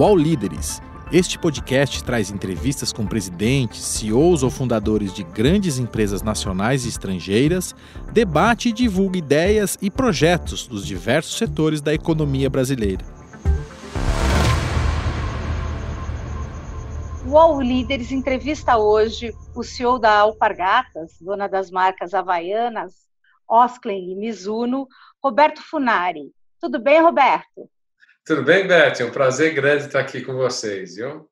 UOL Líderes. Este podcast traz entrevistas com presidentes, CEOs ou fundadores de grandes empresas nacionais e estrangeiras, debate e divulga ideias e projetos dos diversos setores da economia brasileira. O UOL Líderes entrevista hoje o CEO da Alpargatas, dona das marcas Havaianas, Osklen e Mizuno, Roberto Funari. Tudo bem, Roberto? Tudo bem, Beth? É um prazer grande estar aqui com vocês, viu?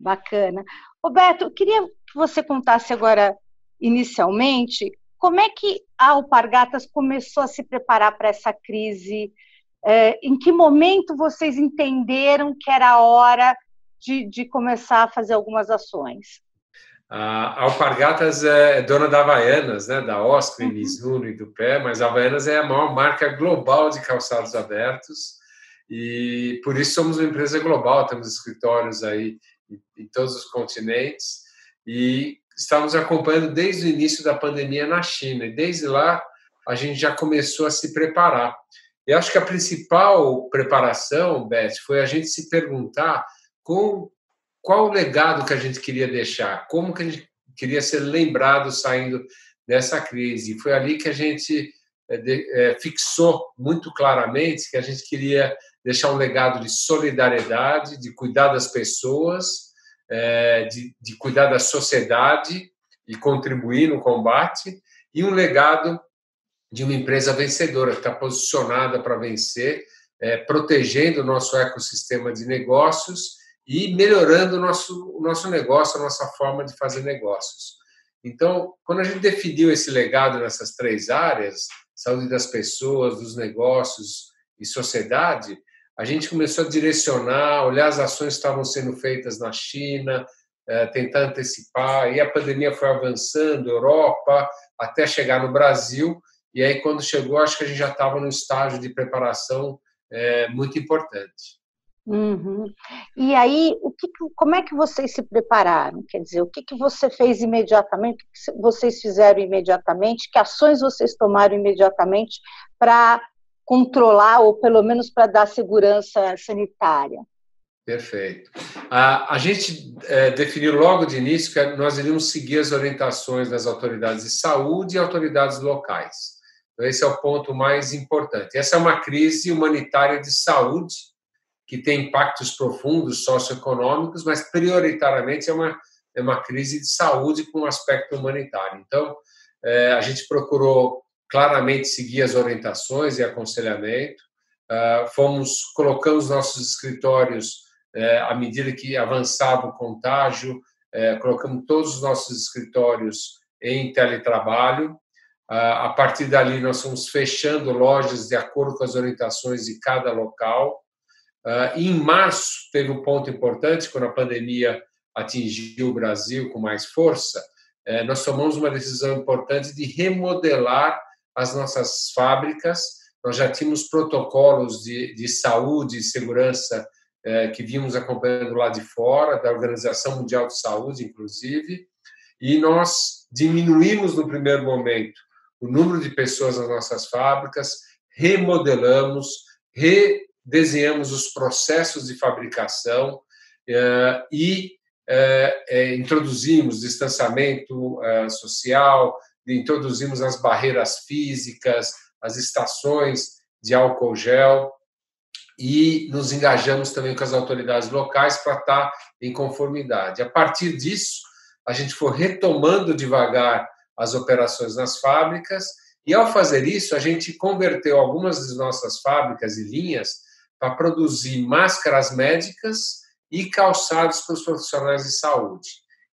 Bacana. Roberto, eu queria que você contasse agora, inicialmente, como é que a Alpargatas começou a se preparar para essa crise? É, em que momento vocês entenderam que era a hora de, de começar a fazer algumas ações? A Alpargatas é dona da Havaianas, né, da Oscar, uhum. Mizuno e do Pé, mas a Havaianas é a maior marca global de calçados abertos e por isso somos uma empresa global, temos escritórios aí em, todos os continentes e estamos acompanhando desde o início da pandemia na China. E desde lá a gente já começou a se preparar. E acho que a principal preparação, Beth, foi a gente se perguntar com qual o legado que a gente queria deixar, como que a gente queria ser lembrado saindo dessa crise. E foi ali que a gente é, é, fixou muito claramente que a gente queria deixar um legado de solidariedade, de cuidar das pessoas, é, de, de cuidar da sociedade e contribuir no combate, e um legado de uma empresa vencedora, que está posicionada para vencer, é, protegendo o nosso ecossistema de negócios e melhorando o nosso, o nosso negócio, a nossa forma de fazer negócios. Então, quando a gente definiu esse legado nessas três áreas, saúde das pessoas, dos negócios e sociedade, a gente começou a direcionar, olhar as ações que estavam sendo feitas na China, é, tentar antecipar, e a pandemia foi avançando, Europa, até chegar no Brasil, e aí quando chegou, acho que a gente já estava no estágio de preparação é, muito importante. Uhum. E aí, o que, como é que vocês se prepararam? Quer dizer, o que, que você fez imediatamente? O que vocês fizeram imediatamente? Que ações vocês tomaram imediatamente para controlar ou pelo menos para dar segurança sanitária. Perfeito. A, a gente é, definiu logo de início que nós iríamos seguir as orientações das autoridades de saúde e autoridades locais. Então, esse é o ponto mais importante. Essa é uma crise humanitária de saúde que tem impactos profundos socioeconômicos, mas prioritariamente é uma, é uma crise de saúde com um aspecto humanitário. Então, é, a gente procurou claramente seguir as orientações e aconselhamento. Uh, fomos colocamos nossos escritórios uh, à medida que avançava o contágio, uh, colocamos todos os nossos escritórios em teletrabalho. Ah, a partir dali, nós fomos fechando lojas de acordo com as orientações de cada local. E em março, teve um ponto importante, quando a pandemia atingiu o Brasil com mais força, eh, nós tomamos uma decisão importante de remodelar as nossas fábricas. Nós já tínhamos protocolos de, de saúde e segurança é, que vimos acompanhando lá de fora, da Organização Mundial de Saúde, inclusive, e nós diminuímos no primeiro momento o número de pessoas nas nossas fábricas, remodelamos, redesenhamos os processos de fabricação é, e é, introduzimos distanciamento social, introduzimos as barreiras físicas, as estações de álcool gel e nos engajamos também com as autoridades locais para estar em conformidade. A partir disso, a gente foi retomando devagar as operações nas fábricas e, ao fazer isso, a gente converteu algumas das nossas fábricas e linhas para produzir máscaras médicas e calçados para os profissionais de saúde.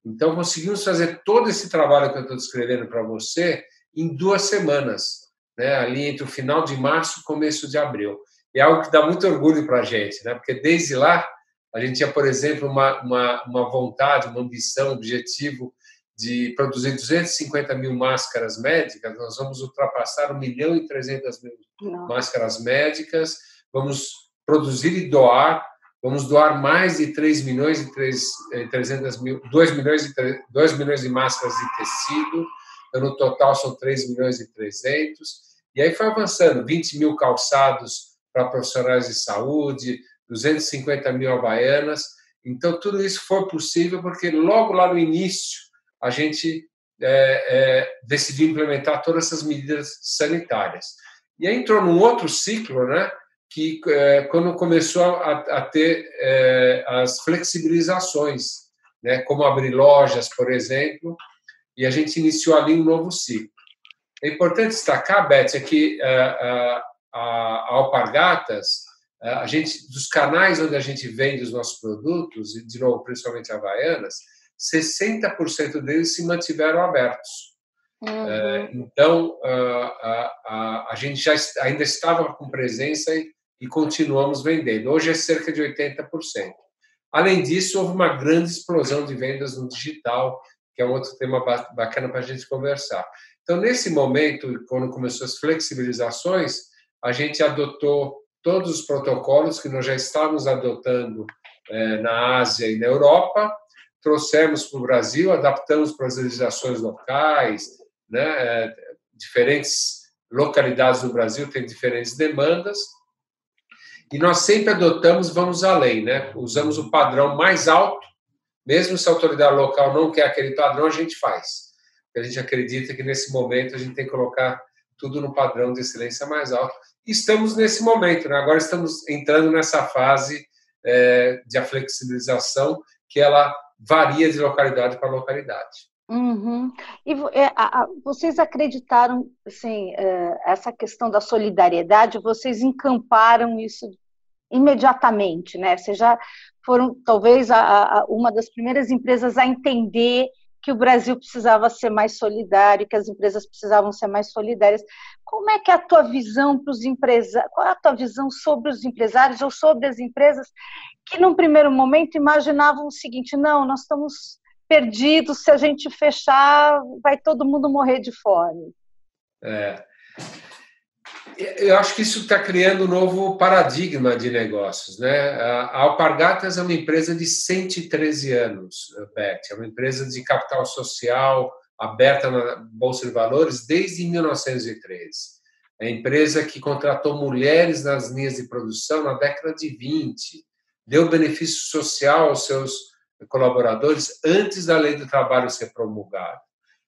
Então, conseguimos fazer todo esse trabalho que eu estou descrevendo para você em duas semanas, né? ali entre o final de março e começo de abril. E é algo que dá muito orgulho para a gente, né? porque desde lá a gente tinha, por exemplo, uma, uma, uma vontade, uma ambição, um objetivo de produzir 250 mil máscaras médicas, nós vamos ultrapassar 1 milhão e 300 mil Não. máscaras médicas, vamos produzir e doar Vamos doar mais de 3 milhões e 3, 300 mil, 2 milhões, e 3, 2 milhões de máscaras de tecido, então, no total são 3 milhões e 300. E aí foi avançando, 20 mil calçados para profissionais de saúde, 250 mil havaianas. Então, tudo isso foi possível porque logo lá no início a gente é, é, decidiu implementar todas essas medidas sanitárias. E aí entrou num outro ciclo, né? Que é, quando começou a, a ter é, as flexibilizações, né? Como abrir lojas, por exemplo, e a gente iniciou ali um novo ciclo. É importante destacar, Beth, é que a, é, a, a Alpargatas, a gente, dos canais onde a gente vende os nossos produtos, e de novo, principalmente Havaianas, 60% deles se mantiveram abertos. Uhum. É, então, a, a, a, gente já ainda estava com presença e, e continuamos vendendo. Hoje é cerca de 80%. Além disso, houve uma grande explosão de vendas no digital, que é um outro tema bacana para a gente conversar. Então, nesse momento, quando começou as flexibilizações, a gente adotou todos os protocolos que nós já estávamos adotando é, na Ásia e na Europa, trouxemos para o Brasil, adaptamos para as legislações locais, né? É, diferentes localidades do Brasil têm diferentes demandas, e nós sempre adotamos, vamos além, né? Usamos o padrão mais alto, mesmo se a autoridade local não quer aquele padrão, a gente faz. A gente acredita que nesse momento a gente tem que colocar tudo no padrão de excelência mais alto. E estamos nesse momento, né? agora estamos entrando nessa fase é, de a flexibilização, que ela varia de localidade para localidade. Uhum. E é, a, vocês acreditaram, assim, é, essa questão da solidariedade, vocês encamparam isso imediatamente, né? Vocês já foram, talvez, a, uma das primeiras empresas a entender que o Brasil precisava ser mais solidário, que as empresas precisavam ser mais solidárias. Como é que é a tua visão para os empresários? Qual é a tua visão sobre os empresários ou sobre as empresas que, num primeiro momento, imaginavam o seguinte: não, nós estamos perdidos, se a gente fechar, vai todo mundo morrer de fome? É. Eu acho que isso está criando um novo paradigma de negócios. Né? A Alpargatas é uma empresa de 113 anos, Beth. É uma empresa de capital social aberta na Bolsa de Valores desde 1913. É a empresa que contratou mulheres nas linhas de produção na década de 20, deu benefício social aos seus colaboradores antes da lei do trabalho ser promulgada.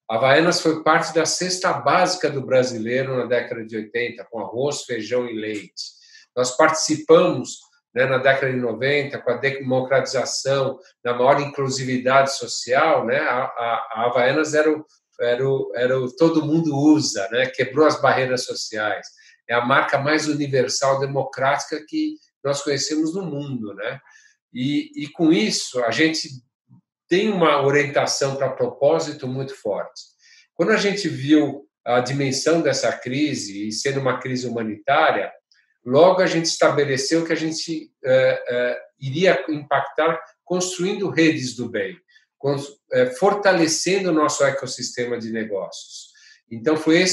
Havaianas foi parte da cesta básica do brasileiro na década de 80, com arroz, feijão e leite. Nós participamos né, na década de 90 com a democratização, da maior inclusividade social. Né, a, a, a Havaianas era o, era, o, era o todo mundo usa, né, quebrou as barreiras sociais. É a marca mais universal, democrática que nós conhecemos no mundo. Né? E, e com isso, a gente tem uma orientação para propósito muito forte. Quando a gente viu a dimensão dessa crise e sendo uma crise humanitária, logo a gente estabeleceu que a gente é, é, iria impactar construindo redes do bem, é, fortalecendo o nosso ecossistema de negócios. Então, foi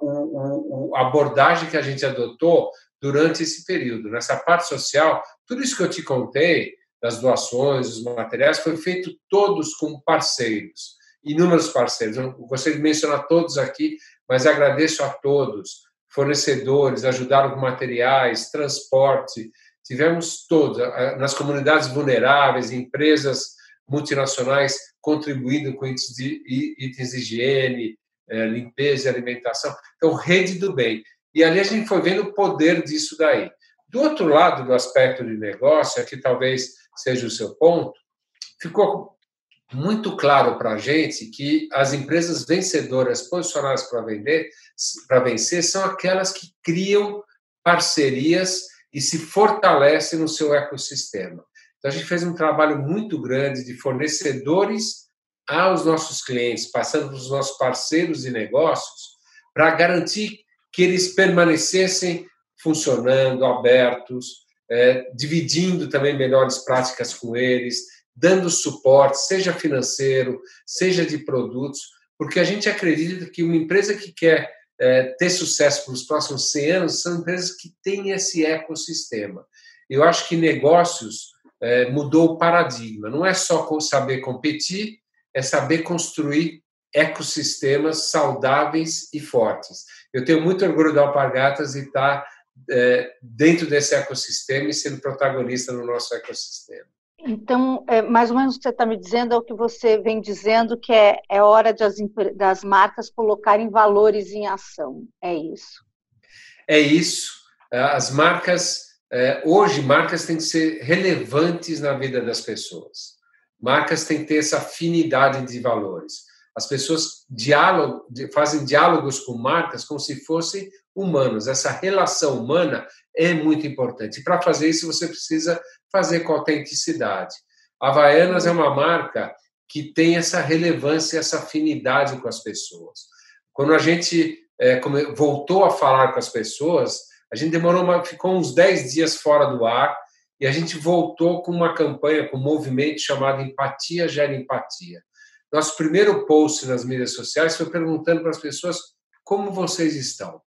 o, a abordagem que a gente adotou durante esse período. Nessa parte social, tudo isso que eu te contei, das doações, dos materiais, foi feito todos com parceiros, inúmeros parceiros. Eu gostaria de mencionar todos aqui, mas agradeço a todos, fornecedores, ajudaram com materiais, transporte, tivemos todos, nas comunidades vulneráveis, empresas multinacionais contribuindo com itens de, itens de higiene, é, limpeza e alimentação. Então, rede do bem. E ali a gente foi vendo o poder disso daí. Do outro lado do aspecto de negócio, aqui talvez seja o seu ponto, ficou muito claro para a gente que as empresas vencedoras posicionadas para vender, para vencer, são aquelas que criam parcerias e se fortalecem no seu ecossistema. Então a gente fez um trabalho muito grande de fornecedores aos nossos clientes, passando para os nossos parceiros de negócios, para garantir que eles permanecessem funcionando, abertos, é, dividindo também melhores práticas com eles, dando suporte, seja financeiro, seja de produtos, porque a gente acredita que uma empresa que quer é, ter sucesso para os próximos 100 anos são empresas que têm esse ecossistema. Eu acho que negócios é, mudou o paradigma. Não é só saber competir, é saber construir ecossistemas saudáveis e fortes. Eu tenho muito orgulho da Alpargatas e estar tá dentro desse ecossistema e sendo protagonista no nosso ecossistema. Então, é, mais ou menos o que você está me dizendo é o que você vem dizendo, que é, é hora de as, das marcas colocarem valores em ação. É isso. É isso. As marcas, é, hoje, marcas têm que ser relevantes na vida das pessoas. Marcas têm que ter essa afinidade de valores. As pessoas diálogo, fazem diálogos com marcas como se fossem humanos. Essa relação humana é muito importante. Para fazer isso, você precisa fazer com autenticidade. Havaianas é uma marca que tem essa relevância, essa afinidade com as pessoas. Quando a gente é, voltou a falar com as pessoas, a gente demorou uma, ficou uns 10 dias fora do ar e a gente voltou com uma campanha, com um movimento chamado Empatia Gera Empatia. Nosso primeiro post nas mídias sociais foi perguntando para as pessoas como vocês estão.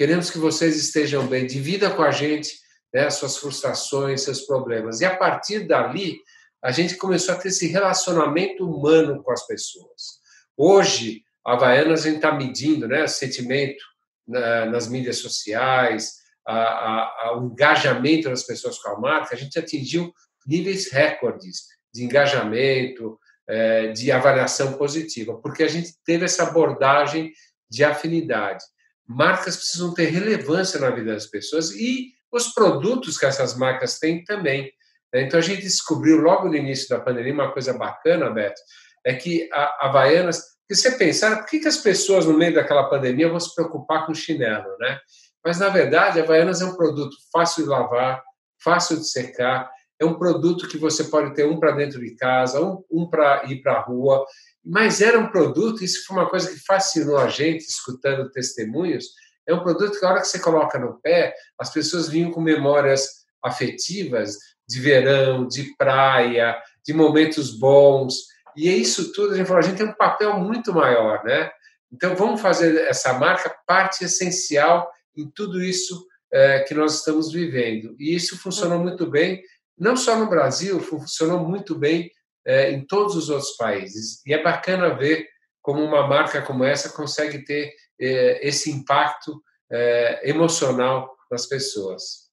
Queremos que vocês estejam bem. Divida com a gente né, suas frustrações, seus problemas. E a partir dali, a gente começou a ter esse relacionamento humano com as pessoas. Hoje, a Havaianas, a gente está medindo né, sentimento na, nas mídias sociais, a, a, a, o engajamento das pessoas com a marca, a gente atingiu níveis recordes de engajamento, é, de avaliação positiva, porque a gente teve essa abordagem de afinidade. Marcas precisam ter relevância na vida das pessoas e os produtos que essas marcas têm também. Né? Então a gente descobriu logo no início da pandemia uma coisa bacana, Beto, é que a Havaianas, que você pensar, por que, as pessoas no meio daquela pandemia vão se preocupar com chinelo, né? Mas na verdade a Havaianas é um produto fácil de lavar, fácil de secar, é um produto que você pode ter um para dentro de casa, um para ir para a rua, mas era um produto, isso foi uma coisa que fascinou a gente, escutando testemunhos, é um produto que, a hora que você coloca no pé, as pessoas vinham com memórias afetivas de verão, de praia, de momentos bons. E é isso tudo, a gente falou, a gente tem um papel muito maior, né? Então, vamos fazer essa marca parte essencial em tudo isso é, que nós estamos vivendo. E isso funcionou muito bem, não só no Brasil, funcionou muito bem é, em todos os outros países. E é bacana ver como uma marca como essa consegue ter é, esse impacto é, emocional nas pessoas.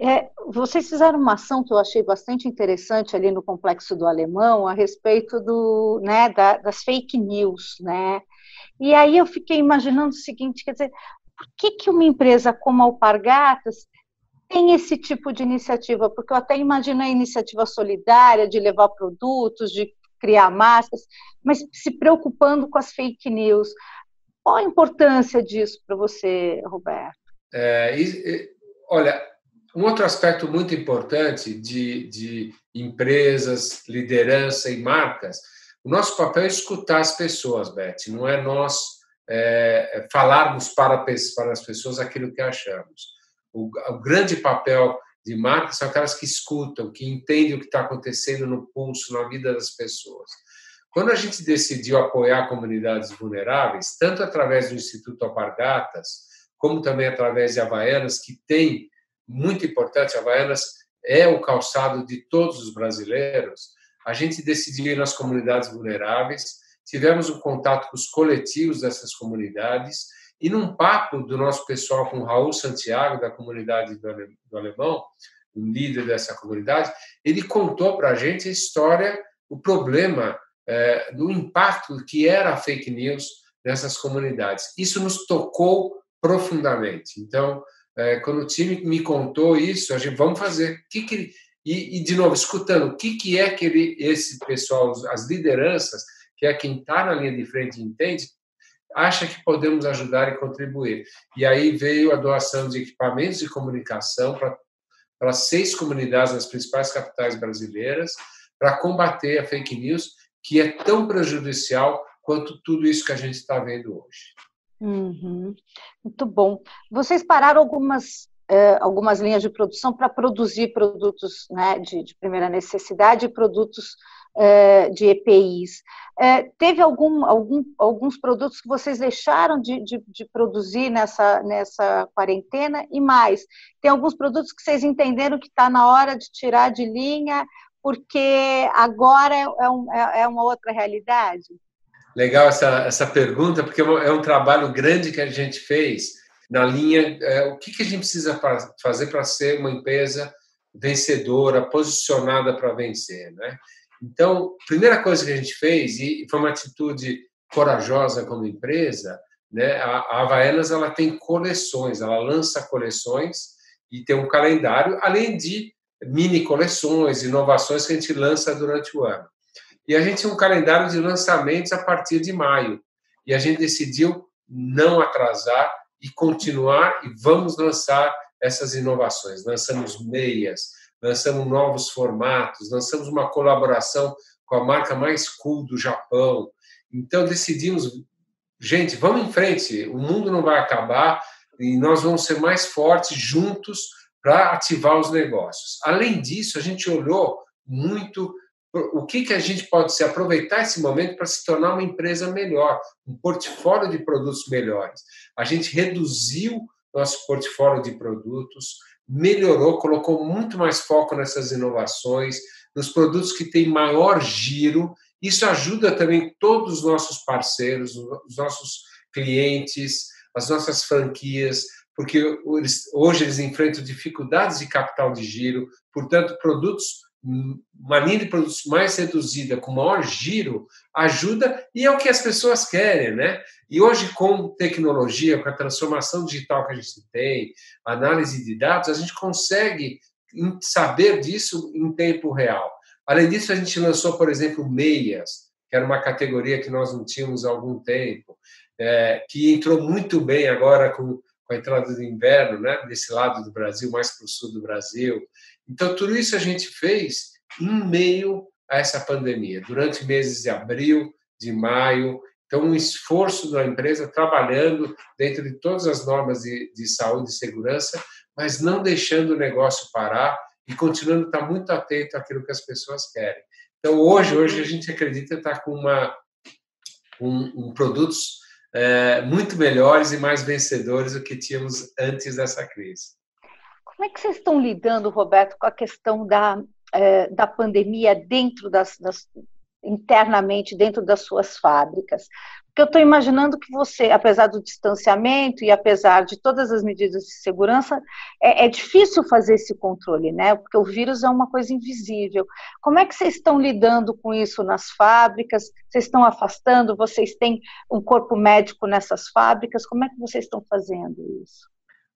É, vocês fizeram uma ação que eu achei bastante interessante ali no Complexo do Alemão a respeito do, né, da, das fake news, né? E aí eu fiquei imaginando o seguinte, quer dizer, por que, que uma empresa como a Alpargatas tem esse tipo de iniciativa? Porque eu até imagino a iniciativa solidária de levar produtos, de criar máscaras, mas se preocupando com as fake news. Qual a importância disso para você, Roberto? É, e, olha, um outro aspecto muito importante de, de empresas, liderança e marcas, o nosso papel é escutar as pessoas, Beth, não é nós é, falarmos para, para as pessoas aquilo que achamos. O, o grande papel de marcas são aquelas que escutam, que entendem o que está acontecendo no pulso, na vida das pessoas. Quando a gente decidiu apoiar comunidades vulneráveis, tanto através do Instituto Alpargatas, como também através de Havaianas, que tem, muito importante, Havaianas é o calçado de todos os brasileiros, a gente decidiu ir nas comunidades vulneráveis, tivemos um contato com os coletivos dessas comunidades, e num papo do nosso pessoal com Raul Santiago, da comunidade do Alemão, o líder dessa comunidade, ele contou para a gente a história, o problema é, do impacto que era a fake news nessas comunidades. Isso nos tocou profundamente. Então, é, quando o time me contou isso, a gente vamos fazer. Que que, e, e, de novo, escutando o que, que é que ele, esse pessoal, as lideranças, que é quem está na linha de frente entende, acha que podemos ajudar e contribuir. E aí veio a doação de equipamentos de comunicação para seis comunidades nas principais capitais brasileiras para combater a fake news que é tão prejudicial quanto tudo isso que a gente está vendo hoje. Uhum. Muito bom. Vocês pararam algumas, eh, algumas linhas de produção para produzir produtos né, de, de, primeira necessidade e produtos eh, de EPIs. Eh, teve algum, algum, alguns produtos que vocês deixaram de, de, de, produzir nessa, nessa quarentena e mais? Tem alguns produtos que vocês entenderam que está na hora de tirar de linha porque agora é, é, um, é, é uma outra realidade? Legal essa, essa pergunta, porque é um trabalho grande que a gente fez na linha é, o que, que a gente precisa fazer para ser uma empresa vencedora, posicionada para vencer, né? Então, primeira coisa que a gente fez e foi uma atitude corajosa como empresa, né? A, Havaianas ela tem coleções, ela lança coleções e tem um calendário, além de mini coleções, inovações que a gente lança durante o ano. E a gente tem um calendário de lançamentos a partir de maio. E a gente decidiu não atrasar e continuar e vamos lançar essas inovações. Lançamos meias, lançamos novos formatos, lançamos uma colaboração com a marca mais cool do Japão. Então decidimos, gente, vamos em frente, o mundo não vai acabar e nós vamos ser mais fortes juntos para ativar os negócios. Além disso, a gente olhou muito o que, que a gente pode se aproveitar esse momento para se tornar uma empresa melhor, um portfólio de produtos melhores. A gente reduziu nosso portfólio de produtos, melhorou, colocou muito mais foco nessas inovações, nos produtos que têm maior giro. Isso ajuda também todos os nossos parceiros, os nossos clientes, as nossas franquias, porque hoje eles enfrentam dificuldades de capital de giro, portanto, produtos uma linha de produtos mais reduzida, com maior giro, ajuda e é o que as pessoas querem, né? E hoje, com tecnologia, com a transformação digital que a gente tem, análise de dados, a gente consegue saber disso em tempo real. Além disso, a gente lançou, por exemplo, meias, que era uma categoria que nós não tínhamos há algum tempo, é, que entrou muito bem agora com, com a entrada do inverno, né? Desse lado do Brasil, mais para o sul do Brasil. Então, tudo isso a gente fez em meio a essa pandemia, durante meses de abril, de maio. Então, um esforço da empresa trabalhando dentro de todas as normas de, de saúde e segurança, mas não deixando o negócio parar e continuando a estar muito atento àquilo que as pessoas querem. Então, hoje, hoje a gente acredita estar com uma, um, um produtos é, muito melhores e mais vencedores do que tínhamos antes dessa crise. Como é que vocês estão lidando, Roberto, com a questão da, é, da pandemia dentro das, das, internamente dentro das suas fábricas? Porque eu estou imaginando que você, apesar do distanciamento e apesar de todas as medidas de segurança, é, é, difícil fazer esse controle, né? Porque o vírus é uma coisa invisível. Como é que vocês estão lidando com isso nas fábricas? Vocês estão afastando? Vocês têm um corpo médico nessas fábricas? Como é que vocês estão fazendo isso?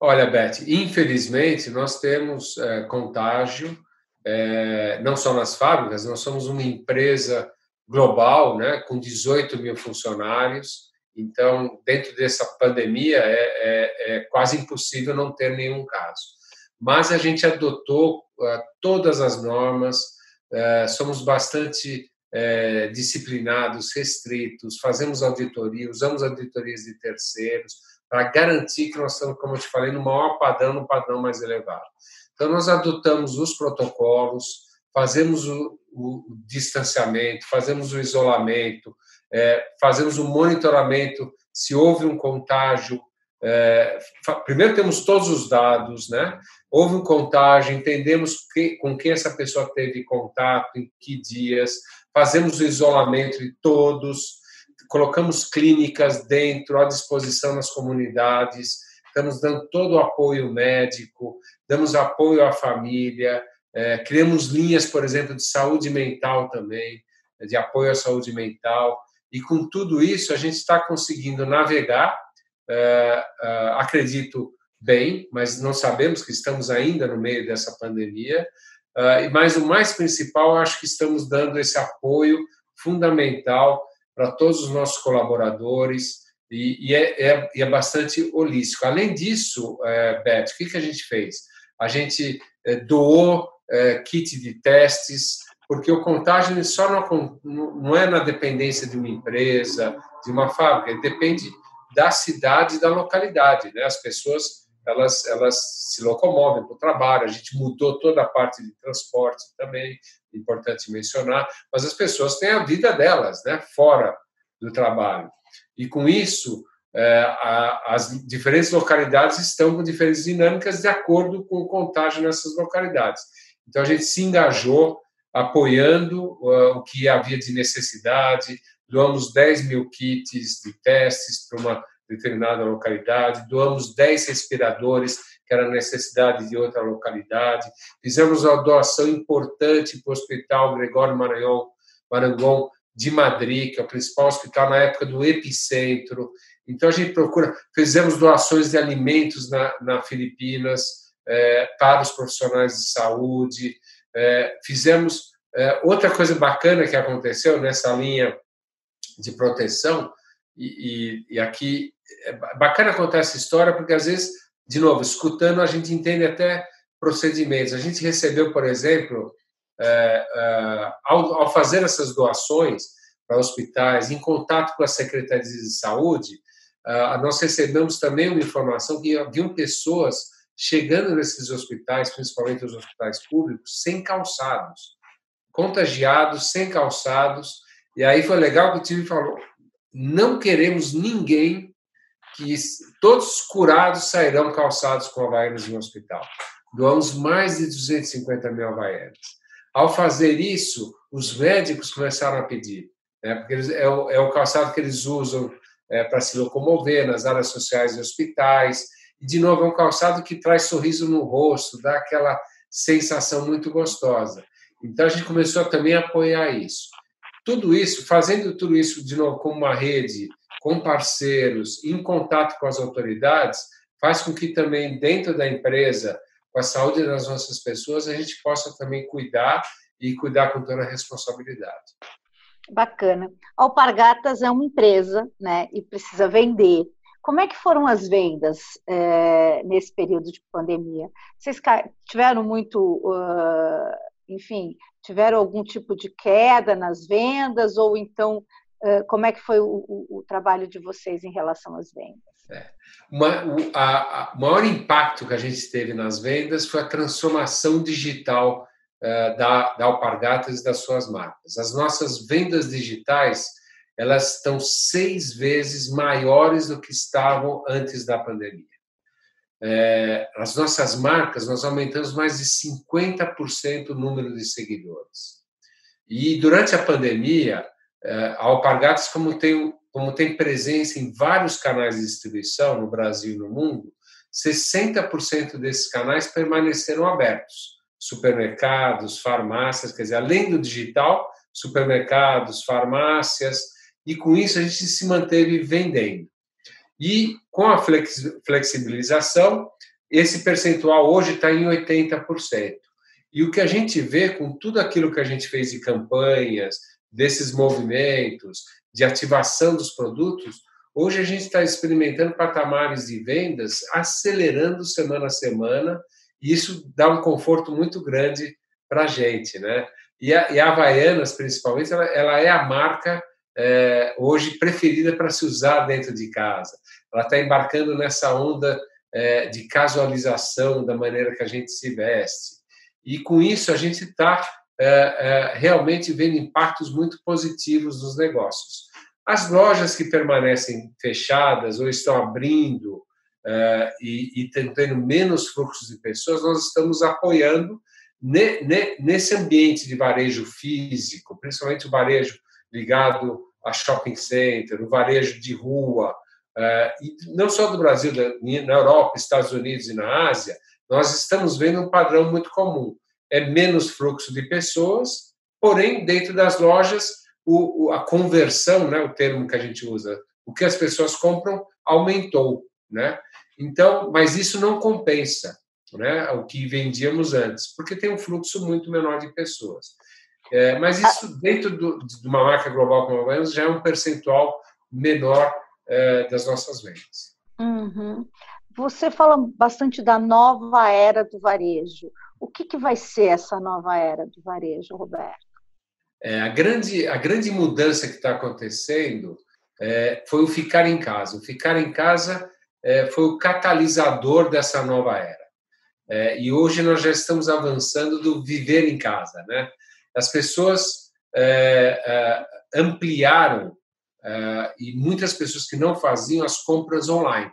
Olha, Beth, infelizmente nós temos é, contágio, é, não só nas fábricas, nós somos uma empresa global, né, com 18 mil funcionários, então, dentro dessa pandemia, é, é, é quase impossível não ter nenhum caso. Mas a gente adotou uh, todas as normas, uh, somos bastante uh, disciplinados, restritos, fazemos auditoria, usamos auditorias de terceiros, para garantir que nós estamos, como eu te falei, no maior padrão, no padrão mais elevado. Então, nós adotamos os protocolos, fazemos o, o distanciamento, fazemos o isolamento, é, fazemos o monitoramento se houve um contágio. É, primeiro temos todos os dados, né? Houve um contágio, entendemos que, com quem essa pessoa teve contato, em que dias, fazemos o isolamento de todos, colocamos clínicas dentro, à disposição nas comunidades, estamos dando todo o apoio médico, damos apoio à família, é, criamos linhas, por exemplo, de saúde mental também, de apoio à saúde mental, e com tudo isso a gente está conseguindo navegar, é, é, acredito bem, mas não sabemos que estamos ainda no meio dessa pandemia, é, mas o mais principal, acho que estamos dando esse apoio fundamental para todos os nossos colaboradores e, e, é, é, é, bastante holístico. Além disso, é, Beth, o que, que a gente fez? A gente é, doou é, kit de testes, porque o contágio só não, não é na dependência de uma empresa, de uma fábrica, depende da cidade da localidade. Né? As pessoas elas, elas se locomovem para o trabalho, a gente mudou toda a parte de transporte também, importante mencionar, mas as pessoas têm a vida delas, né, fora do trabalho. E com isso, é, as diferentes localidades estão com diferentes dinâmicas de acordo com o contágio nessas localidades. Então a gente se engajou apoiando uh, o que havia de necessidade, doamos 10 mil kits de testes para uma determinada localidade, doamos 10 respiradores, que era necessidade de outra localidade, fizemos uma doação importante para o Hospital Gregório Maranhão, Marangon de Madrid, que é o principal hospital na época do epicentro. Então, a gente procura, fizemos doações de alimentos na, na Filipinas é, para os profissionais de saúde, é, fizemos. É, outra coisa bacana que aconteceu nessa linha de proteção, e, e, e aqui é bacana contar essa história, porque às vezes, de novo, escutando, a gente entende até procedimentos. A gente recebeu, por exemplo, é, é, ao, ao, fazer essas doações para hospitais, em contato com as secretarias de saúde, é, nós recebemos também uma informação que haviam pessoas chegando nesses hospitais, principalmente os hospitais públicos, sem calçados, contagiados, sem calçados. E aí foi legal que o time falou: não queremos ninguém que todos curados sairão calçados com havaianas no hospital. Doamos mais de 250 mil havaianas. Ao fazer isso, os médicos começaram a pedir, né, porque eles, é, o, é, o, calçado que eles usam é, para se locomover nas áreas sociais e hospitais. E, de novo, é um calçado que traz sorriso no rosto, dá aquela sensação muito gostosa. Então, a gente começou também a apoiar isso. Tudo isso, fazendo tudo isso, de novo, como uma rede, com parceiros, em contato com as autoridades, faz com que também, dentro da empresa, com a saúde das nossas pessoas, a gente possa também cuidar e cuidar com toda a responsabilidade. Bacana. Alpargatas é uma empresa, né, e precisa vender. Como é que foram as vendas é, nesse período de pandemia? Vocês tiveram muito, uh, enfim, tiveram algum tipo de queda nas vendas ou então como é que foi o, o, o, trabalho de vocês em relação às vendas? É. Uma, o a, a maior impacto que a gente teve nas vendas foi a transformação digital uh, da, da Alpargatas e das suas marcas. As nossas vendas digitais elas estão seis vezes maiores do que estavam antes da pandemia. É, as nossas marcas, nós aumentamos mais de 50% o número de seguidores. E durante a pandemia, é, a Alpargatas, como tem, como tem presença em vários canais de distribuição no Brasil e no mundo, 60% desses canais permaneceram abertos. Supermercados, farmácias, quer dizer, além do digital, supermercados, farmácias, e com isso a gente se manteve vendendo. E com a flexibilização, esse percentual hoje está em 80%. E o que a gente vê com tudo aquilo que a gente fez de campanhas, desses movimentos, de ativação dos produtos, hoje a gente está experimentando patamares de vendas acelerando semana a semana, e isso dá um conforto muito grande para a gente. Né? E a, e a Havaianas, principalmente, ela, ela é a marca é, hoje preferida para se usar dentro de casa. Ela está embarcando nessa onda é, de casualização da maneira que a gente se veste. E com isso a gente está é, é, realmente vendo impactos muito positivos nos negócios. As lojas que permanecem fechadas ou estão abrindo é, e, e tendo menos fluxos de pessoas, nós estamos apoiando ne, ne, nesse ambiente de varejo físico, principalmente o varejo ligado a shopping center, o varejo de rua, e não só do Brasil, na Europa, Estados Unidos e na Ásia, nós estamos vendo um padrão muito comum. É menos fluxo de pessoas, porém, dentro das lojas, a conversão, né, o termo que a gente usa, o que as pessoas compram aumentou, né? Então, mas isso não compensa, né, o que vendíamos antes, porque tem um fluxo muito menor de pessoas. É, mas ah. isso, dentro do, de uma marca global como a Havaianas, já é um percentual menor é, das nossas vendas. Uhum. Você fala bastante da nova era do varejo. O que, que vai ser essa nova era do varejo, Roberto? É, a, grande, a grande mudança que está acontecendo é, foi o ficar em casa. O ficar em casa é, foi o catalisador dessa nova era. É, e hoje nós já estamos avançando do viver em casa, né? as pessoas é, é, ampliaram e muitas pessoas que não faziam as compras online.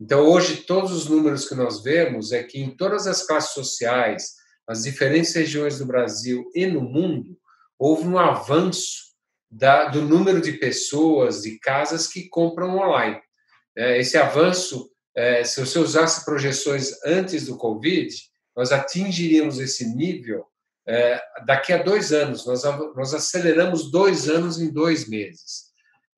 Então, hoje, todos os números que nós vemos é que em todas as classes sociais, nas diferentes regiões do Brasil e no mundo, houve um avanço da, do número de pessoas, de casas que compram online. Né? Esse avanço, é, se você usasse projeções antes do Covid, nós atingiríamos esse nível é, daqui a dois anos. Nós, nós aceleramos dois anos em dois meses.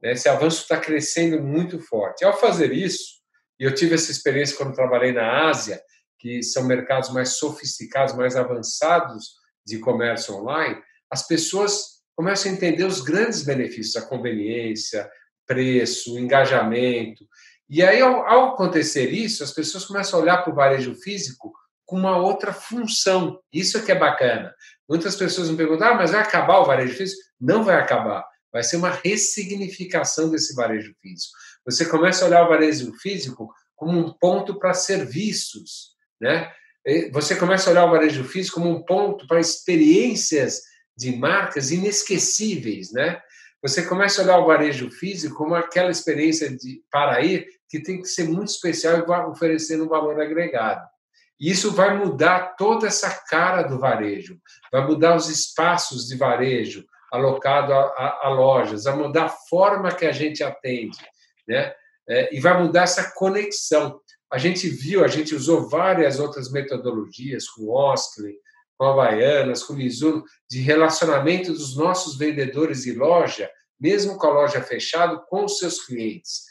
Né? Esse avanço está crescendo muito forte. E ao fazer isso, e eu tive essa experiência quando trabalhei na Ásia, que são mercados mais sofisticados, mais avançados de comércio online, as pessoas começam a entender os grandes benefícios, a conveniência, preço, engajamento. E aí, ao, ao acontecer isso, as pessoas começam a olhar para o varejo físico com uma outra função. Isso é que é bacana. Muitas pessoas me perguntam, ah, mas vai acabar o varejo físico? Não vai acabar. Vai ser uma ressignificação desse varejo físico. Você começa a olhar o varejo físico como um ponto para serviços, né? Você começa a olhar o varejo físico como um ponto para experiências de marcas inesquecíveis, né? Você começa a olhar o varejo físico como aquela experiência de para ir que tem que ser muito especial e vai oferecendo um valor agregado. E isso vai mudar toda essa cara do varejo, vai mudar os espaços de varejo alocado a, a, a lojas, vai mudar a forma que a gente atende, né? É, e vai mudar essa conexão. A gente viu, a gente usou várias outras metodologias, com Oskley, com Havaianas, com Mizuno, de relacionamento dos nossos vendedores de loja, mesmo com a loja fechada, com os seus clientes.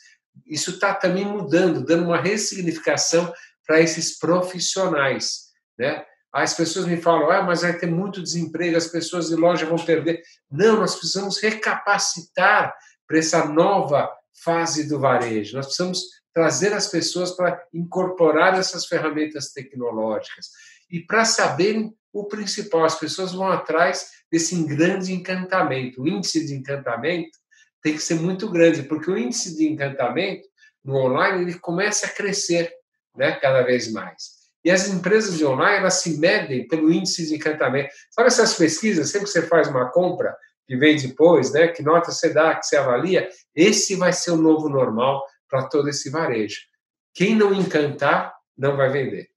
Isso está também mudando, dando uma ressignificação para esses profissionais, né? As pessoas me falam, ah, mas vai ter muito desemprego, as pessoas de loja vão perder. Não, nós precisamos recapacitar para essa nova fase do varejo. Nós precisamos trazer as pessoas para incorporar essas ferramentas tecnológicas e para saberem o principal. As pessoas vão atrás desse grande encantamento. O índice de encantamento tem que ser muito grande, porque o índice de encantamento no online ele começa a crescer né, cada vez mais. E as empresas de online elas se medem pelo índice de encantamento. Sabe essas pesquisas, sempre que você faz uma compra, que vem depois, né, que nota você dá, que você avalia, esse vai ser o novo normal para todo esse varejo. Quem não encantar, não vai vender.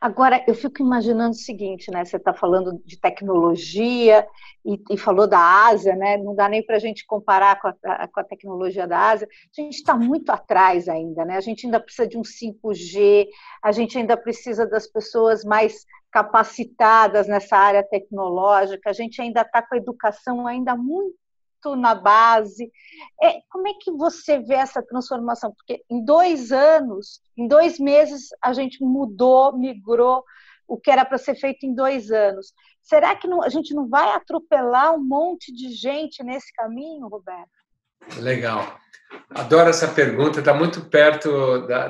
Agora, eu fico imaginando o seguinte, né? Você está falando de tecnologia e, e, falou da Ásia, né? Não dá nem para a gente comparar com a, com a, tecnologia da Ásia. A gente está muito atrás ainda, né? A gente ainda precisa de um 5G, a gente ainda precisa das pessoas mais capacitadas nessa área tecnológica, a gente ainda está com a educação ainda muito na base. É, como é que você vê essa transformação? Porque em dois anos, em dois meses, a gente mudou, migrou o que era para ser feito em dois anos. Será que não, a gente não vai atropelar um monte de gente nesse caminho, Roberto? Legal. Adoro essa pergunta, está muito perto da,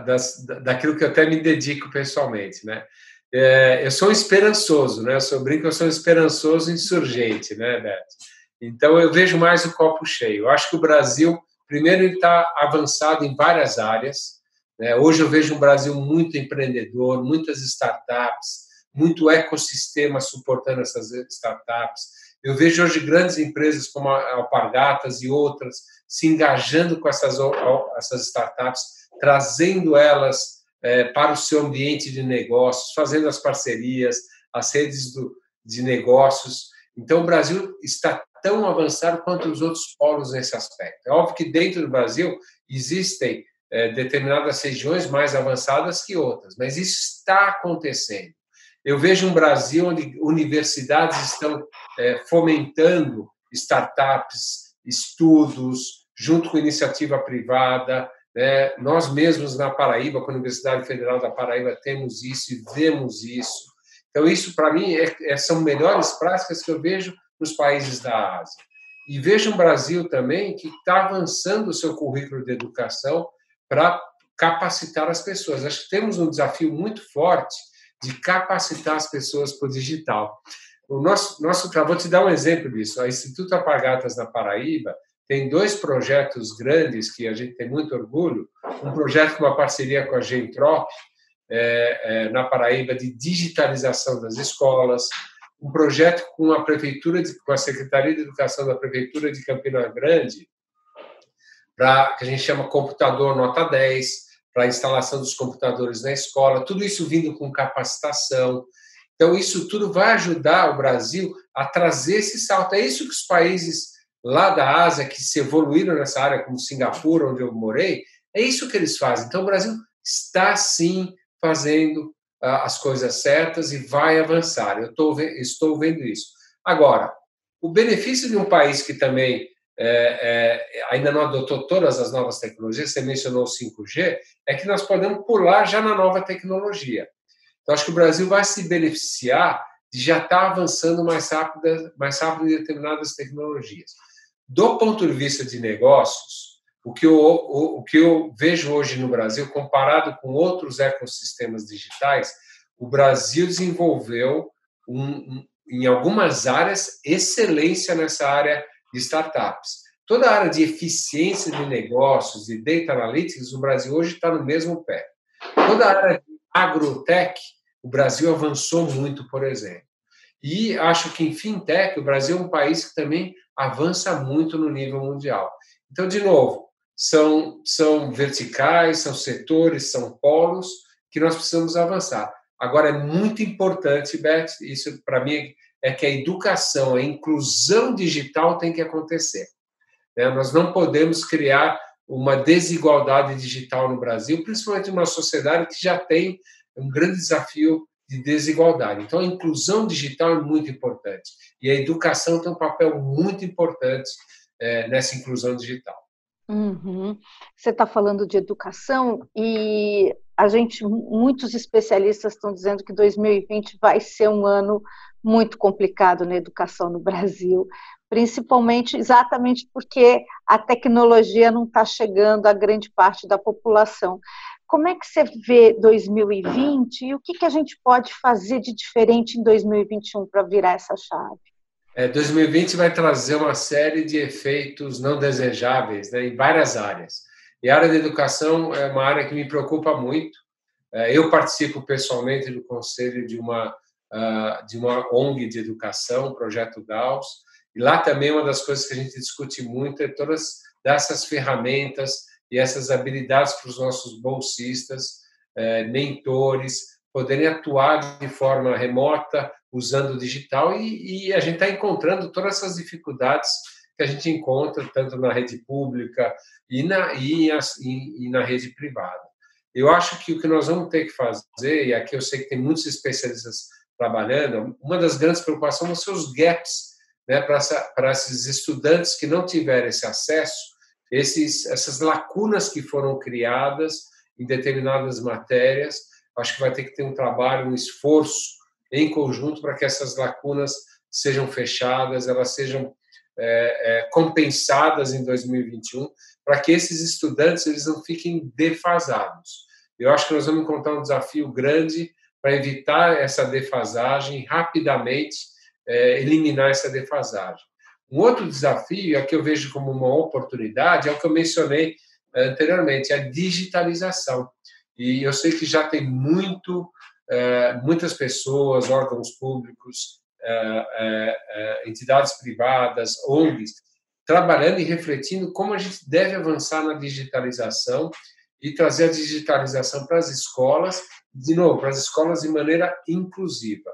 daquilo que eu até me dedico pessoalmente, né? É, eu sou esperançoso, né? Eu sou, brinco, eu sou esperançoso insurgente, né, Beto? Então, eu vejo mais o copo cheio. Eu acho que o Brasil, primeiro, ele está avançado em várias áreas. Né? Hoje eu vejo um Brasil muito empreendedor, muitas startups, muito ecossistema suportando essas startups. Eu vejo hoje grandes empresas como a Alpargatas e outras se engajando com essas, essas startups, trazendo elas é, para o seu ambiente de negócios, fazendo as parcerias, as redes do, de negócios. Então, o Brasil está tão avançado quanto os outros polos nesse aspecto. É óbvio que dentro do Brasil existem é, determinadas regiões mais avançadas que outras, mas isso está acontecendo. Eu vejo um Brasil onde universidades estão é, fomentando startups, estudos, junto com iniciativa privada. Né? Nós mesmos na Paraíba, com a Universidade Federal da Paraíba, temos isso e vemos isso. Então, isso para mim é, é, são melhores práticas que eu vejo nos países da Ásia. E veja um Brasil também que está avançando o seu currículo de educação para capacitar as pessoas. Acho que temos um desafio muito forte de capacitar as pessoas para o digital. O nosso, nosso vou te dar um exemplo disso. A Instituto Apagatas na Paraíba tem dois projetos grandes que a gente tem muito orgulho. Um projeto com uma parceria com a Gentrop, é, é, na Paraíba, de digitalização das escolas um projeto com a prefeitura, de, com a Secretaria de Educação da Prefeitura de Campina Grande, para que a gente chama computador nota 10, para instalação dos computadores na escola, tudo isso vindo com capacitação. Então, isso tudo vai ajudar o Brasil a trazer esse salto. É isso que os países lá da Ásia, que se evoluíram nessa área, como Singapura, onde eu morei, É isso que eles fazem. Então, o Brasil está, sim, fazendo as coisas certas e vai avançar. Eu tô, estou vendo isso. Agora, o benefício de um país que também é, é, ainda não adotou todas as novas tecnologias, você mencionou o 5G, é que nós podemos pular já na nova tecnologia. Então, acho que o Brasil vai se beneficiar de já estar tá avançando mais rápido, mais rápido em determinadas tecnologias. Do ponto de vista de negócios, o que, eu, o, o que eu vejo hoje no Brasil, comparado com outros ecossistemas digitais, o Brasil desenvolveu, um, um, em algumas áreas, excelência nessa área de startups. Toda a área de eficiência de negócios e data analytics, o Brasil hoje está no mesmo pé. Toda a área de agrotech, o Brasil avançou muito, por exemplo. E acho que em fintech, o Brasil é um país que também avança muito no nível mundial. Então, de novo, são, são verticais, são setores, são polos que nós precisamos avançar. Agora, é muito importante, Beth, isso para mim é que a educação, a inclusão digital tem que acontecer. Né? Nós não podemos criar uma desigualdade digital no Brasil, principalmente uma sociedade que já tem um grande desafio de desigualdade. Então, a inclusão digital é muito importante e a educação tem um papel muito importante é, nessa inclusão digital. Uhum. Você está falando de educação e a gente, muitos especialistas estão dizendo que 2020 vai ser um ano muito complicado na educação no Brasil, principalmente exatamente porque a tecnologia não está chegando a grande parte da população. Como é que você vê 2020 e o que, que a gente pode fazer de diferente em 2021 para virar essa chave? É, 2020 vai trazer uma série de efeitos não desejáveis né, em várias áreas. E a área da educação é uma área que me preocupa muito. É, eu participo pessoalmente do conselho de uma, uh, de uma ONG de educação, Projeto Gauss, e lá também uma das coisas que a gente discute muito é todas dessas ferramentas e essas habilidades para os nossos bolsistas, é, mentores, poderem atuar de forma remota, usando o digital, e, e a gente está encontrando todas essas dificuldades que a gente encontra tanto na rede pública e na, e, e, e na rede privada. Eu acho que o que nós vamos ter que fazer, e aqui eu sei que tem muitos especialistas trabalhando, uma das grandes preocupações são os gaps né, para esses estudantes que não tiverem esse acesso esses, essas lacunas que foram criadas em determinadas matérias. Acho que vai ter que ter um trabalho, um esforço em conjunto para que essas lacunas sejam fechadas, elas sejam é, é, compensadas em 2021, para que esses estudantes eles não fiquem defasados. Eu acho que nós vamos encontrar um desafio grande para evitar essa defasagem rapidamente, é, eliminar essa defasagem. Um outro desafio, é que eu vejo como uma oportunidade, é o que eu mencionei eh, anteriormente, a digitalização. E eu sei que já tem muito, muitas pessoas, órgãos públicos, eh, entidades privadas, ONGs, trabalhando e refletindo como a gente deve avançar na digitalização e trazer a digitalização para as escolas, de novo, para as escolas de maneira inclusiva.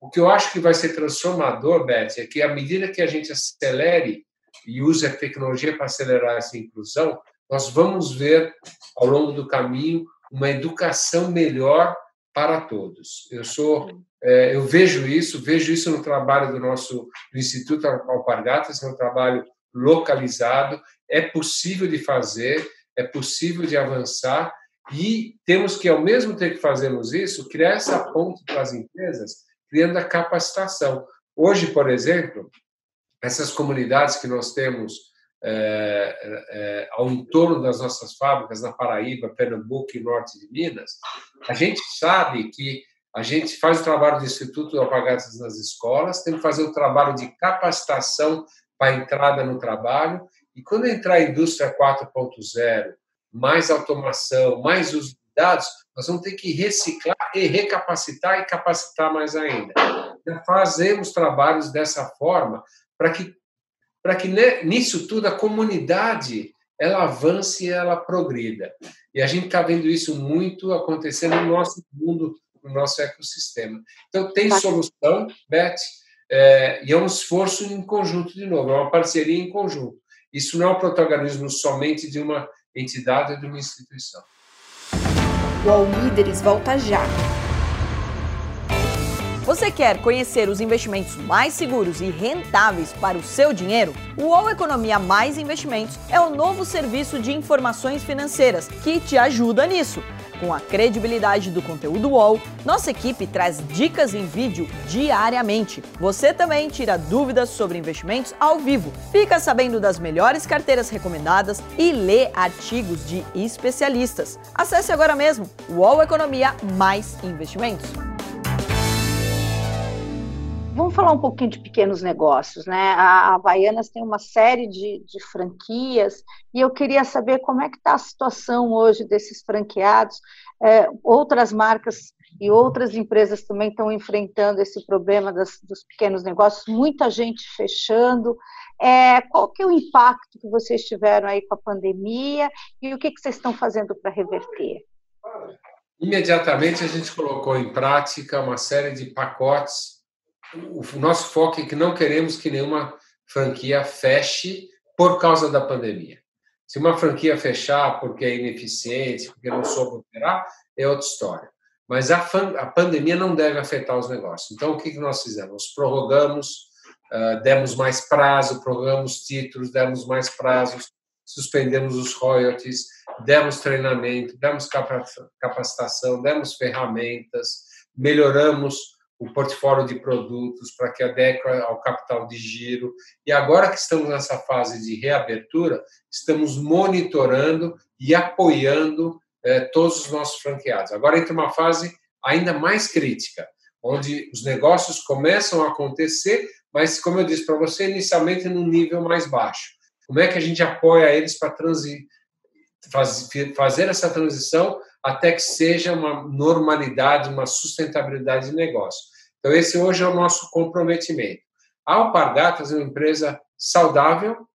O que eu acho que vai ser transformador, Beth, é que à medida que a gente acelere e use a tecnologia para acelerar essa inclusão, nós vamos ver ao longo do caminho uma educação melhor para todos. Eu sou, é, eu vejo isso, vejo isso no trabalho do nosso do Instituto Alpargatas, é um trabalho localizado, é possível de fazer, é possível de avançar e temos que, ao mesmo tempo que fazemos isso, criar essa ponte para as empresas criando a capacitação. Hoje, por exemplo, essas comunidades que nós temos é, é, ao entorno das nossas fábricas, na Paraíba, Pernambuco e norte de Minas, a gente sabe que a gente faz o trabalho do Instituto de Alpagatas nas escolas, tem que fazer o trabalho de capacitação para a entrada no trabalho, e quando entrar a indústria 4.0, mais automação, mais de dados, nós vamos ter que reciclar e recapacitar e capacitar mais ainda. Fazemos trabalhos dessa forma para que para que nisso tudo a comunidade ela avance e ela progrida. E a gente está vendo isso muito acontecendo no nosso mundo, no nosso ecossistema. Então, tem solução, Beth, é, e é um esforço em conjunto, de novo, é uma parceria em conjunto. Isso não é o protagonismo somente de uma entidade ou de uma instituição. O All Líderes volta já. Você quer conhecer os investimentos mais seguros e rentáveis para o seu dinheiro? O UOL Economia Mais Investimentos é o novo serviço de informações financeiras que te ajuda nisso. Com a credibilidade do conteúdo UOL, nossa equipe traz dicas em vídeo diariamente. Você também tira dúvidas sobre investimentos ao vivo, fica sabendo das melhores carteiras recomendadas e lê artigos de especialistas. Acesse agora mesmo UOL Economia Mais Investimentos. Vamos falar um pouquinho de pequenos negócios, né? A Havaianas tem uma série de, de franquias e eu queria saber como é que está a situação hoje desses franqueados. É, outras marcas e outras empresas também estão enfrentando esse problema das, dos pequenos negócios, muita gente fechando. É, qual que é o impacto que vocês tiveram aí com a pandemia e o que, que vocês estão fazendo para reverter? Imediatamente a gente colocou em prática uma série de pacotes o nosso foco é que não queremos que nenhuma franquia feche por causa da pandemia. Se uma franquia fechar porque é ineficiente, porque não soube operar, é outra história. Mas a, a pandemia não deve afetar os negócios. Então, o que, que nós fizemos? Prorrogamos, uh, demos mais prazo, prorrogamos títulos, demos mais prazos, suspendemos os royalties, demos treinamento, demos capacitação, demos ferramentas, melhoramos o portfólio de produtos para que adeque ao capital de giro. E agora que estamos nessa fase de reabertura, estamos monitorando e apoiando eh, todos os nossos franqueados. Agora entra uma fase ainda mais crítica, onde os negócios começam a acontecer, mas, como eu disse para você, inicialmente num nível mais baixo. Como é que a gente apoia eles para faz, fazer essa transição até que seja uma normalidade, uma sustentabilidade de negócio? Então, esse hoje é o nosso comprometimento. A Alpargatas é uma empresa saudável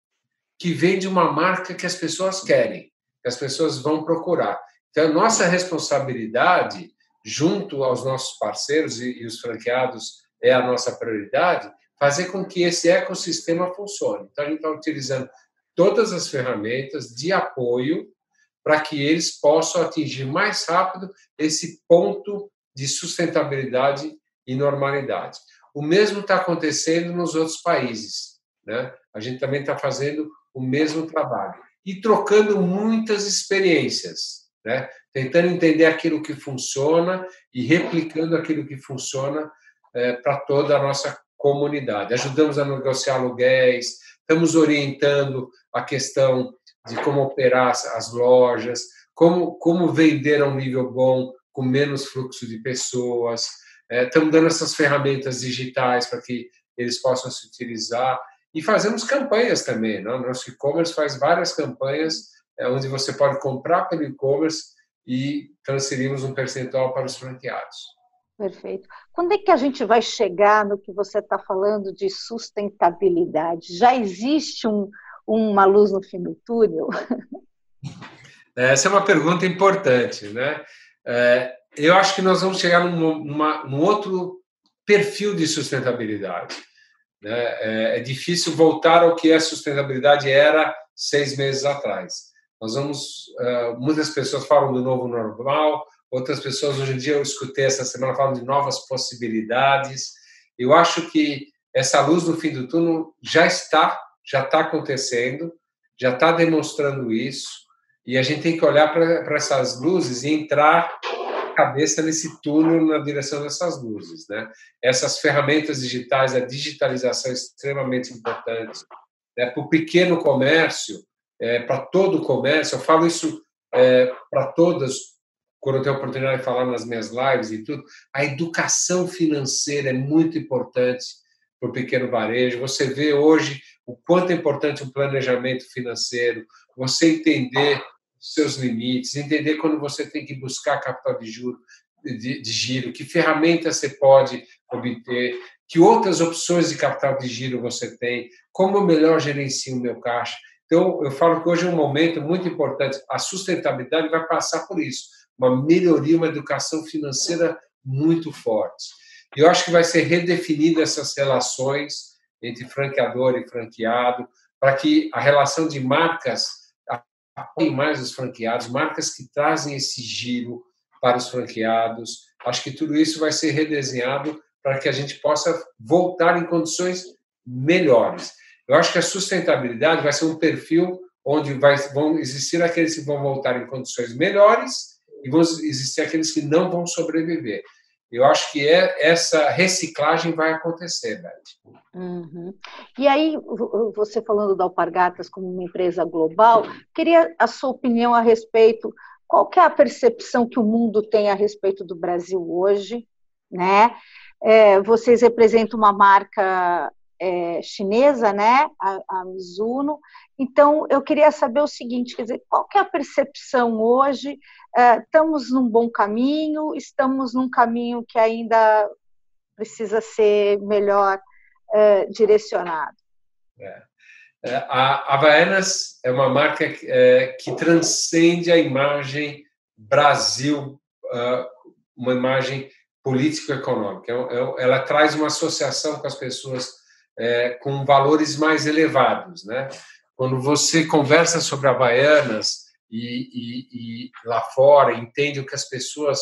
que vende uma marca que as pessoas querem, que as pessoas vão procurar. Então, a nossa responsabilidade, junto aos nossos parceiros e, e os franqueados, é a nossa prioridade, fazer com que esse ecossistema funcione. Então, a gente está utilizando todas as ferramentas de apoio para que eles possam atingir mais rápido esse ponto de sustentabilidade e normalidade. O mesmo está acontecendo nos outros países. Né? A gente também está fazendo o mesmo trabalho e trocando muitas experiências, né? tentando entender aquilo que funciona e replicando aquilo que funciona é, para toda a nossa comunidade. Ajudamos a negociar aluguéis, estamos orientando a questão de como operar as lojas, como, como vender a um nível bom com menos fluxo de pessoas, é, estamos dando essas ferramentas digitais para que eles possam se utilizar e fazemos campanhas também. Né? Nosso e-commerce faz várias campanhas é, onde você pode comprar pelo e-commerce e transferimos um percentual para os franqueados. Perfeito. Quando é que a gente vai chegar no que você está falando de sustentabilidade? Já existe um, uma luz no fim do túnel? Essa é uma pergunta importante, né? É, eu acho que nós vamos chegar num, num outro perfil de sustentabilidade. Né? É, é, difícil voltar ao que a sustentabilidade era seis meses atrás. Nós vamos, uh, muitas pessoas falam do novo normal, outras pessoas hoje em dia eu escutei essa semana falam de novas possibilidades. Eu acho que essa luz no fim do túnel já está, já está acontecendo, já está demonstrando isso, e a gente tem que olhar para essas luzes e entrar cabeça nesse túnel na direção dessas luzes, né? Essas ferramentas digitais, a digitalização é extremamente importante. Né? Para o pequeno comércio, é, para todo o comércio, eu falo isso é, para todas, quando eu tenho a oportunidade de falar nas minhas lives e tudo, a educação financeira é muito importante para o pequeno varejo. Você vê hoje o quanto é importante um planejamento financeiro, você entender seus limites, entender quando você tem que buscar capital de juro, de, de giro, que ferramentas você pode obter, que outras opções de capital de giro você tem, como eu melhor gerencio o meu caixa. Então, eu falo que hoje é um momento muito importante. A sustentabilidade vai passar por isso, uma melhoria, uma educação financeira muito forte. E eu acho que vai ser redefinida essas relações entre franqueador e franqueado, para que a relação de marcas apoiem mais os franqueados, marcas que trazem esse giro para os franqueados. Acho que tudo isso vai ser redesenhado para que a gente possa voltar em condições melhores. Eu acho que a sustentabilidade vai ser um perfil onde vai, vão existir aqueles que vão voltar em condições melhores e vão existir aqueles que não vão sobreviver. Eu acho que é, essa reciclagem vai acontecer, Beth. Uhum. E aí, você falando da Alpargatas como uma empresa global, queria a sua opinião a respeito. Qual é a percepção que o mundo tem a respeito do Brasil hoje? Né? É, vocês representam uma marca é, chinesa, né, a, a, Mizuno. Então, eu queria saber o seguinte, quer dizer, qual que é a percepção hoje? É, estamos num bom caminho? Estamos num caminho que ainda precisa ser melhor é, direcionado? É. é a Havaianas é uma marca que, é, que transcende a imagem Brasil, uma imagem político-econômica. Ela traz uma associação com as pessoas é, com valores mais elevados. Né? Quando você conversa sobre Havaianas e, e, e lá fora, entende o que as pessoas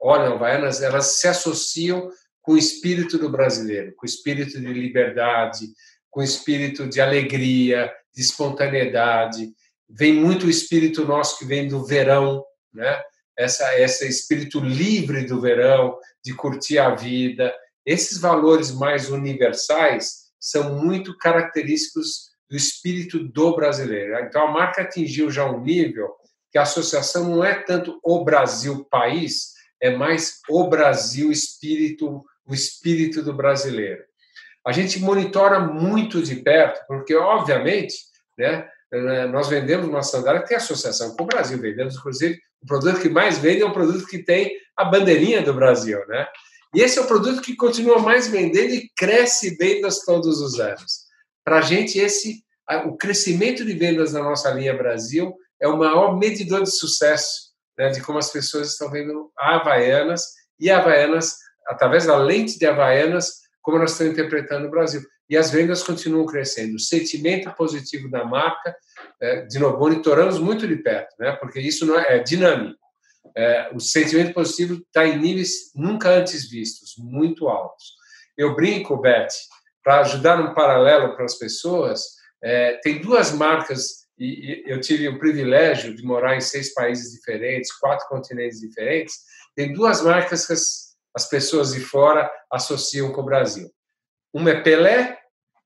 olham Havaianas, elas se associam com o espírito do brasileiro, com o espírito de liberdade, com o espírito de alegria, de espontaneidade. Vem muito o espírito nosso que vem do verão, né? Essa, esse espírito livre do verão, de curtir a vida. Esses valores mais universais são muito característicos do espírito do brasileiro. Então, a marca atingiu já um nível que a associação não é tanto o Brasil país, é mais o Brasil espírito, o espírito do brasileiro. A gente monitora muito de perto, porque, obviamente, né, nós vendemos uma sandália que tem associação com o Brasil. Vendemos, inclusive, o produto que mais vende é um produto que tem a bandeirinha do Brasil. Né? E esse é o produto que continua mais vendendo e cresce vendas todos os anos. Para a gente, esse, o crescimento de vendas na nossa linha Brasil é o maior medidor de sucesso, né, de como as pessoas estão vendo a Havaianas e a Havaianas, através da lente de Havaianas, como nós estamos interpretando o Brasil. E as vendas continuam crescendo. O sentimento positivo da marca, é, de novo, monitoramos muito de perto, né, porque isso é, é dinâmico é, o sentimento positivo está em níveis nunca antes vistos, muito altos. Eu brinco, Beth, para ajudar um paralelo para as pessoas, é, tem duas marcas, e, e eu tive o privilégio de morar em seis países diferentes, quatro continentes diferentes, tem duas marcas que as, as pessoas de fora associam com o Brasil. Uma é Pelé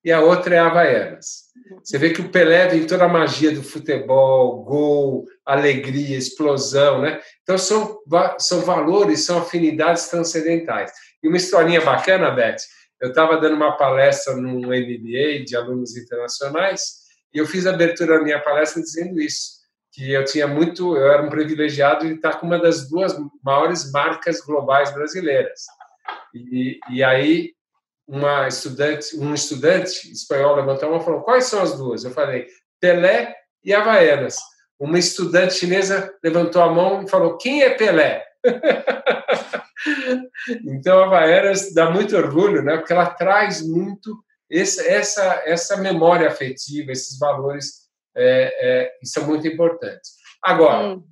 e a outra é Havaianas. Você vê que o Pelé vem toda a magia do futebol, gol, alegria, explosão, né? Então são, são valores, são afinidades transcendentais. E uma historinha bacana, Beth, eu estava dando uma palestra num MBA de alunos internacionais e eu fiz a abertura da minha palestra dizendo isso, que eu tinha muito, eu era um privilegiado de estar com uma das duas maiores marcas globais brasileiras. E, e aí uma estudante, um estudante espanhol levantou a mão e falou: quais são as duas? Eu falei: Pelé e Havaianas. Uma estudante chinesa levantou a mão e falou: quem é Pelé? então, a Havaianas dá muito orgulho, né? Porque ela traz muito esse, essa, essa memória afetiva, esses valores é, é, são muito importantes. Agora, hum.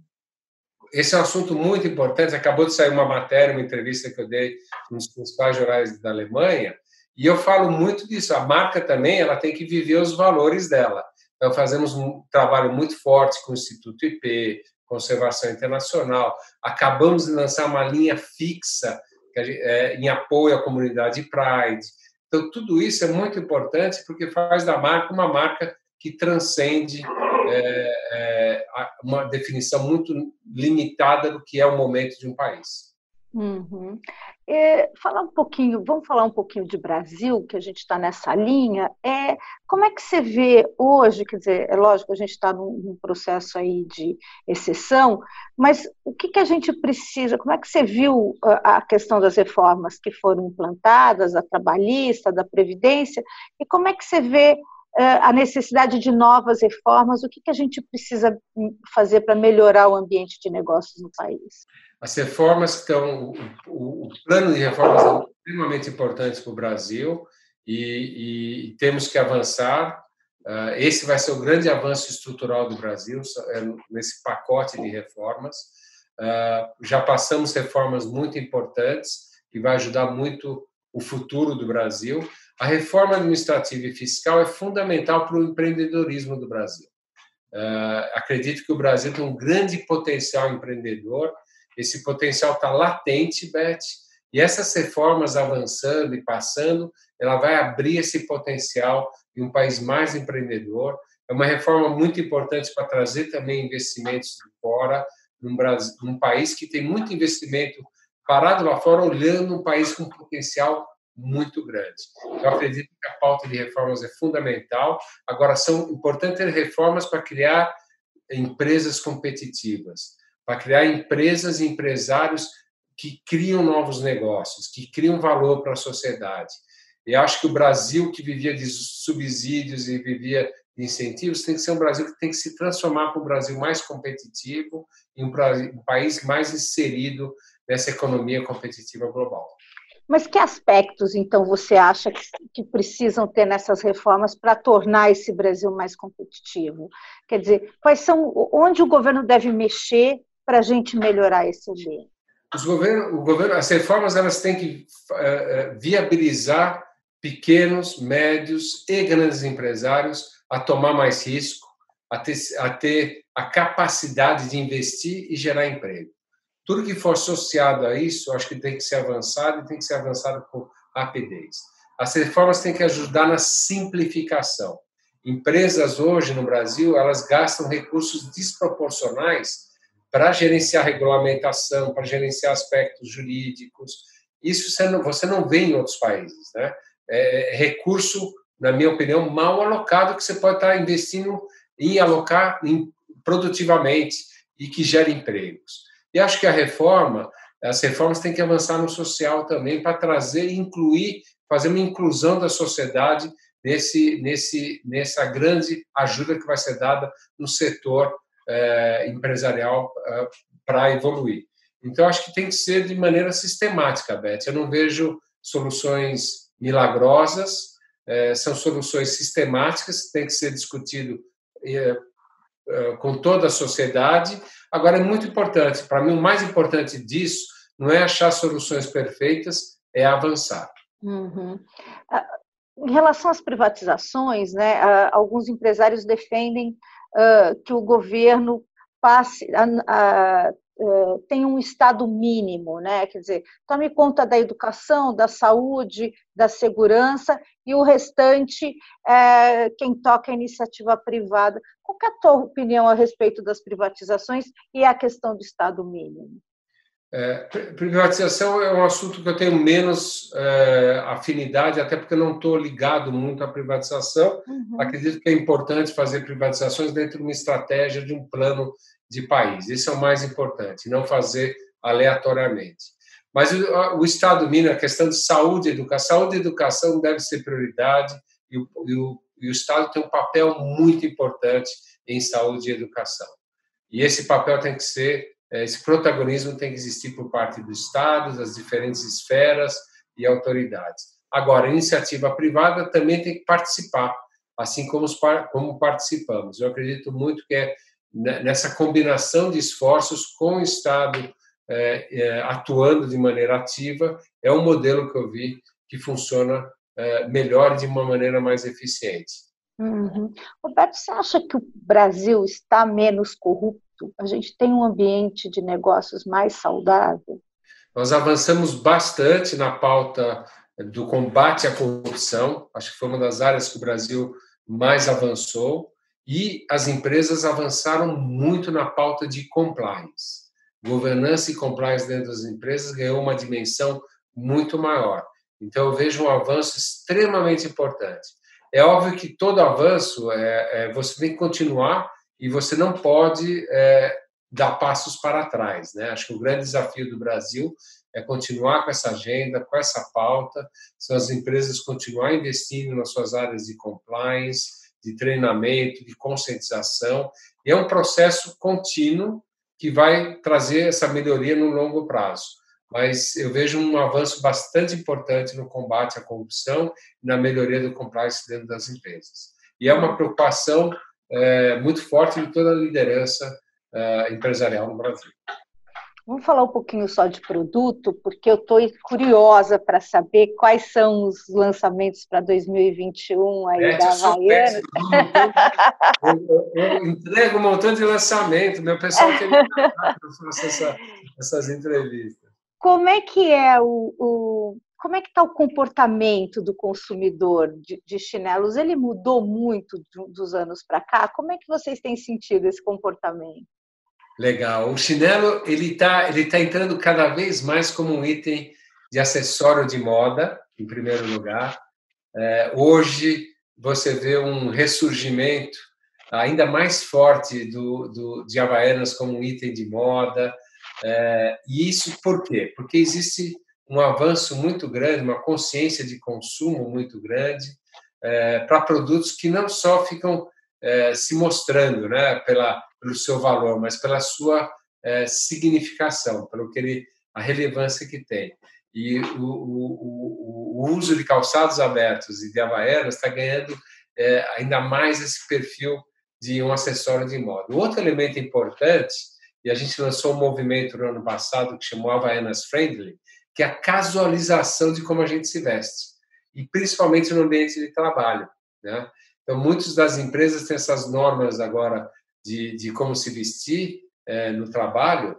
esse é um assunto muito importante. Acabou de sair uma matéria, uma entrevista que eu dei nos principais jornais da Alemanha, e eu falo muito disso. A marca também ela tem que viver os valores dela. Então, fazemos um trabalho muito forte com o Instituto IP, Conservação Internacional. Acabamos de lançar uma linha fixa é, em apoio à comunidade Pride. Então, tudo isso é muito importante porque faz da marca uma marca que transcende é, é, uma definição muito limitada do que é o momento de um país. Uhum. É, falar um pouquinho, vamos falar um pouquinho de Brasil, que a gente está nessa linha. É, como é que você vê hoje, quer dizer, é lógico, a gente está num, num, processo aí de exceção, mas o que, que a gente precisa, como é que você viu a, a questão das reformas que foram implantadas, da trabalhista, da Previdência, e como é que você vê é, a necessidade de novas reformas, o que, que a gente precisa hum, fazer para melhorar o ambiente de negócios no país? As reformas estão, o, o plano de reformas é extremamente importante para o Brasil e, e, temos que avançar. Uh, esse vai ser o grande avanço estrutural do Brasil, é, nesse pacote de reformas. Uh, já passamos reformas muito importantes, que vai ajudar muito o futuro do Brasil. A reforma administrativa e fiscal é fundamental para o empreendedorismo do Brasil. Uh, acredito que o Brasil tem um grande potencial empreendedor. Esse potencial está latente, Beth, e essas reformas avançando e passando, ela vai abrir esse potencial de um país mais empreendedor. É uma reforma muito importante para trazer também investimentos de fora, num, Brasil, num país que tem muito investimento parado lá fora, olhando um país com potencial muito grande. Eu acredito que a pauta de reformas é fundamental. Agora, são importantes ter reformas para criar empresas competitivas, para criar empresas e empresários que criam novos negócios, que criam valor para a sociedade. E acho que o Brasil, que vivia de subsídios e vivia de incentivos, tem que ser um Brasil que tem que se transformar para um Brasil mais competitivo e um, um país mais inserido nessa economia competitiva global. Mas que aspectos, então, você acha que, que precisam ter nessas reformas para tornar esse Brasil mais competitivo? Quer dizer, quais são, onde o governo deve mexer para a gente melhorar esse ambiente? Os governo, o governo, as reformas elas têm que uh, viabilizar pequenos, médios e grandes empresários a tomar mais risco, a ter, a ter a capacidade de investir e gerar emprego. Tudo que for associado a isso, acho que tem que ser avançado e tem que ser avançado com rapidez. As reformas têm que ajudar na simplificação. Empresas hoje no Brasil, elas gastam recursos desproporcionais para gerenciar regulamentação, para gerenciar aspectos jurídicos. Isso você não, você não vê em outros países. Né? É, recurso, na minha opinião, mal alocado que você pode estar investindo em alocar em, produtivamente e que gere empregos. E acho que a reforma, as reformas têm que avançar no social também para trazer incluir, fazer uma inclusão da sociedade nesse, nesse, nessa grande ajuda que vai ser dada no setor é, empresarial é, para evoluir. Então, acho que tem que ser de maneira sistemática, Beth. Eu não vejo soluções milagrosas, é, são soluções sistemáticas, tem que ser discutido com toda a sociedade. Agora, é muito importante, para mim, o mais importante disso não é achar soluções perfeitas, é avançar. Uhum. Em relação às privatizações, né, alguns empresários defendem que o governo passe a, a, tem um estado mínimo, né? Quer dizer, tome conta da educação, da saúde, da segurança e o restante é quem toca a iniciativa privada. Qual é a tua opinião a respeito das privatizações e a questão do estado mínimo? É, privatização é um assunto que eu tenho menos é, afinidade, até porque eu não estou ligado muito à privatização. Uhum. Acredito que é importante fazer privatizações dentro de uma estratégia, de um plano de país. Isso é o mais importante, não fazer aleatoriamente. Mas o, o Estado mínimo, a questão de saúde e educação, saúde e educação deve ser prioridade e o, e o, e o Estado tem um papel muito importante em saúde e educação. E esse papel tem que ser esse protagonismo tem que existir por parte do Estado, das diferentes esferas e autoridades. Agora, a iniciativa privada também tem que participar, assim como, os, como participamos. Eu acredito muito que é nessa combinação de esforços com o Estado é, é, atuando de maneira ativa, é um modelo que eu vi que funciona é, melhor de uma maneira mais eficiente. Uhum. Roberto, você acha que o Brasil está menos corrupto? A gente tem um ambiente de negócios mais saudável? Nós avançamos bastante na pauta do combate à corrupção, acho que foi uma das áreas que o Brasil mais avançou, e as empresas avançaram muito na pauta de compliance. Governança e compliance dentro das empresas ganhou uma dimensão muito maior. Então, eu vejo um avanço extremamente importante. É óbvio que todo avanço é, é você tem que continuar e você não pode é, dar passos para trás. Né? Acho que o grande desafio do Brasil é continuar com essa agenda, com essa pauta, são as empresas continuar investindo nas suas áreas de compliance, de treinamento, de conscientização. E é um processo contínuo que vai trazer essa melhoria no longo prazo. Mas eu vejo um avanço bastante importante no combate à corrupção e na melhoria do compliance dentro das empresas. e é uma preocupação é, muito forte de toda a liderança é, empresarial no Brasil. Vamos falar um pouquinho só de produto, porque eu estou curiosa para saber quais são os lançamentos para 2021 aí é, da Havaiana. Eu, eu, entrego um montão de lançamento, meu pessoal quer que eu faça essa, essas entrevistas. Como é que é o, o como é que está o comportamento do consumidor de, de, chinelos? Ele mudou muito dos anos para cá? Como é que vocês têm sentido esse comportamento? Legal. O chinelo ele está ele tá entrando cada vez mais como um item de acessório de moda, em primeiro lugar. É, hoje você vê um ressurgimento ainda mais forte do, do, de Havaianas como um item de moda. É, e isso por quê? Porque existe um avanço muito grande, uma consciência de consumo muito grande é, para produtos que não só ficam é, se mostrando né, pela, pelo seu valor, mas pela sua é, significação, pelo que ele, a relevância que tem. E o, o, o, uso de calçados abertos e de havaianas está ganhando é, ainda mais esse perfil de um acessório de moda. Outro elemento importante, e a gente lançou um movimento no ano passado que chamou Havaianas Friendly, que é a casualização de como a gente se veste, e principalmente no ambiente de trabalho. Né? Então, muitas das empresas têm essas normas agora de, de como se vestir é, no trabalho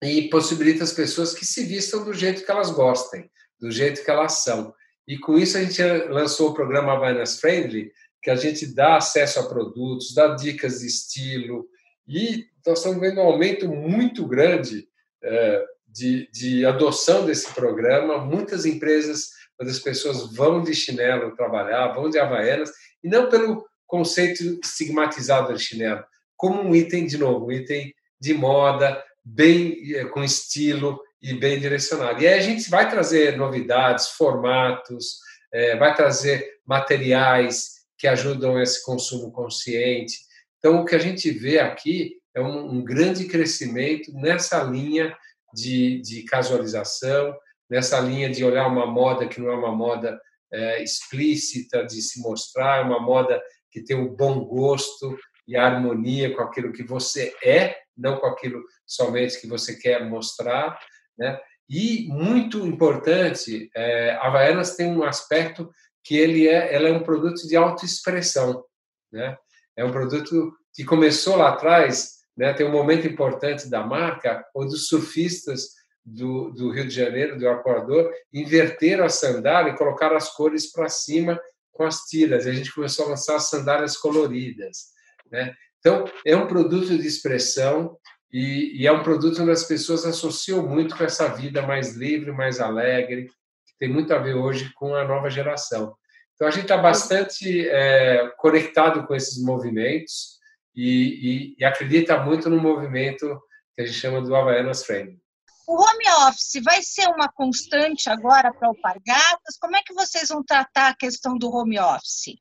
e possibilita as pessoas que se vistam do jeito que elas gostem, do jeito que elas são. E com isso a gente lançou o programa Havaianas Friendly, que a gente dá acesso a produtos, dá dicas de estilo, e nós estamos vendo um aumento muito grande é, de, de adoção desse programa. Muitas empresas, quando as pessoas vão de chinelo trabalhar, vão de havaianas, e não pelo conceito estigmatizado de chinelo, como um item, de novo, um item de moda, bem eh, com estilo e bem direcionado. E aí a gente vai trazer novidades, formatos, é, vai trazer materiais que ajudam esse consumo consciente. Então, o que a gente vê aqui é um, um grande crescimento nessa linha de, de, casualização, nessa linha de olhar uma moda que não é uma moda é, explícita de se mostrar, é uma moda que tem um bom gosto e a harmonia com aquilo que você é, não com aquilo somente que você quer mostrar, né? E muito importante, é, a Havaianas tem um aspecto que ele é, ela é um produto de autoexpressão, né? É um produto que começou lá atrás, né? Tem um momento importante da marca onde os surfistas do, do Rio de Janeiro, do Arcoador, inverteram a sandália e colocaram as cores para cima com as tiras. A gente começou a lançar as sandálias coloridas. Né? Então, é um produto de expressão e, e, é um produto onde as pessoas associam muito com essa vida mais livre, mais alegre, que tem muito a ver hoje com a nova geração. Então, a gente está bastante é, conectado com esses movimentos e, e, e acredita muito no movimento que a gente chama do Havaianas Friendly. O home office vai ser uma constante agora para o Pargatas? Como é que vocês vão tratar a questão do home office?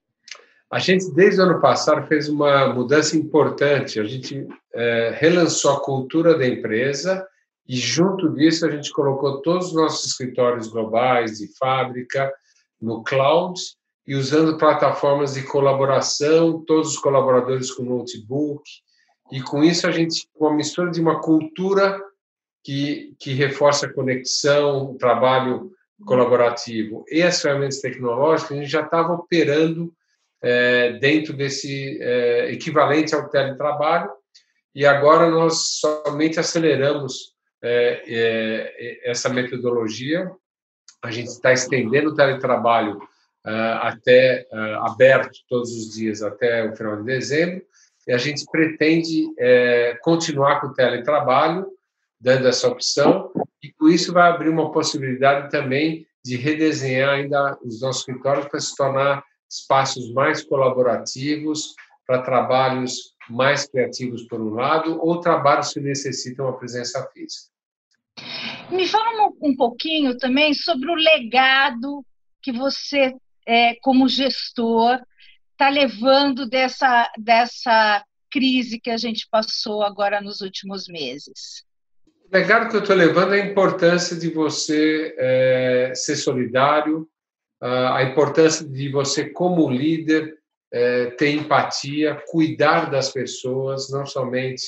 A gente, desde o ano passado, fez uma mudança importante. A gente é, relançou a cultura da empresa e, junto disso, a gente colocou todos os nossos escritórios globais de fábrica no cloud e usando plataformas de colaboração, todos os colaboradores com notebook. E com isso, a gente, com a mistura de uma cultura que, que reforça a conexão, o trabalho colaborativo e as ferramentas tecnológicas, a gente já estava operando é, dentro desse é, equivalente ao teletrabalho e agora nós somente aceleramos é, essa metodologia. A gente está estendendo o teletrabalho até ah, aberto todos os dias até o final de dezembro e a gente pretende é, continuar com o teletrabalho dando essa opção, e com isso vai abrir uma possibilidade também de redesenhar ainda os nossos escritórios para se tornar espaços mais colaborativos, para trabalhos mais criativos, por um lado, ou trabalhos que necessitam a presença física. Me fala um pouquinho também sobre o legado que você, é, como gestor, está levando dessa, dessa crise que a gente passou agora nos últimos meses. O legado que eu estou levando é a importância de você é, ser solidário, a importância de você, como líder, é, ter empatia, cuidar das pessoas, não somente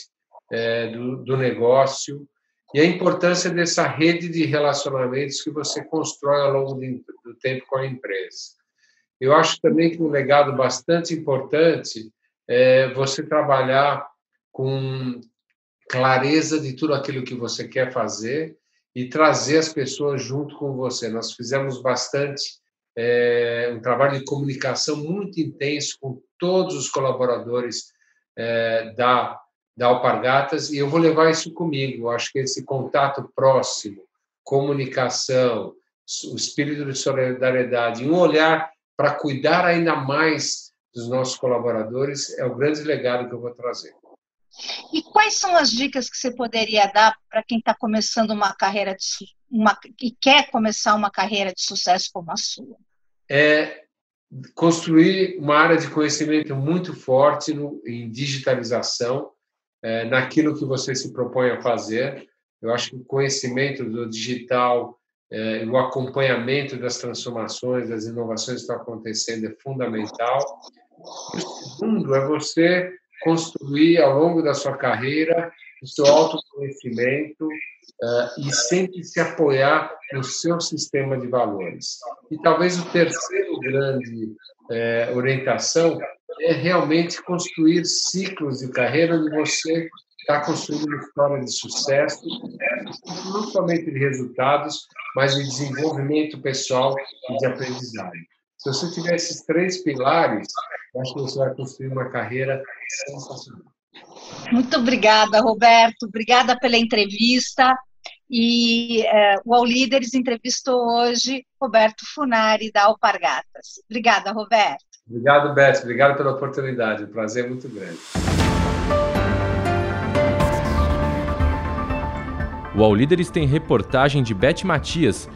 é, do, do negócio, e a importância dessa rede de relacionamentos que você constrói ao longo do tempo com a empresa. Eu acho também que um legado bastante importante é você trabalhar com clareza de tudo aquilo que você quer fazer e trazer as pessoas junto com você. Nós fizemos bastante é, um trabalho de comunicação muito intenso com todos os colaboradores é, da, da Alpargatas e eu vou levar isso comigo. Eu acho que esse contato próximo, comunicação, o espírito de solidariedade, um olhar para cuidar ainda mais dos nossos colaboradores é o grande legado que eu vou trazer. E quais são as dicas que você poderia dar para quem está começando uma carreira de, uma, e quer começar uma carreira de sucesso como a sua? É construir uma área de conhecimento muito forte no, em digitalização, é, naquilo que você se propõe a fazer. Eu acho que o conhecimento do digital, é, o acompanhamento das transformações, das inovações que estão acontecendo é fundamental. O segundo é você construir ao longo da sua carreira o seu autoconhecimento uh, e sempre se apoiar no seu sistema de valores. E talvez o terceiro grande uh, orientação é realmente construir ciclos de carreira onde você está construindo uma história de sucesso, não somente de resultados, mas de desenvolvimento pessoal e de aprendizagem. Se você tiver esses três pilares, acho que você vai construir uma carreira sensacional. Muito obrigada, Roberto. Obrigada pela entrevista. E é, o All Líderes entrevistou hoje Roberto Funari, da Alpargatas. Obrigada, Roberto. Obrigado, Beth. Obrigado pela oportunidade. Um prazer muito grande. O All Líderes tem reportagem de Beth Matias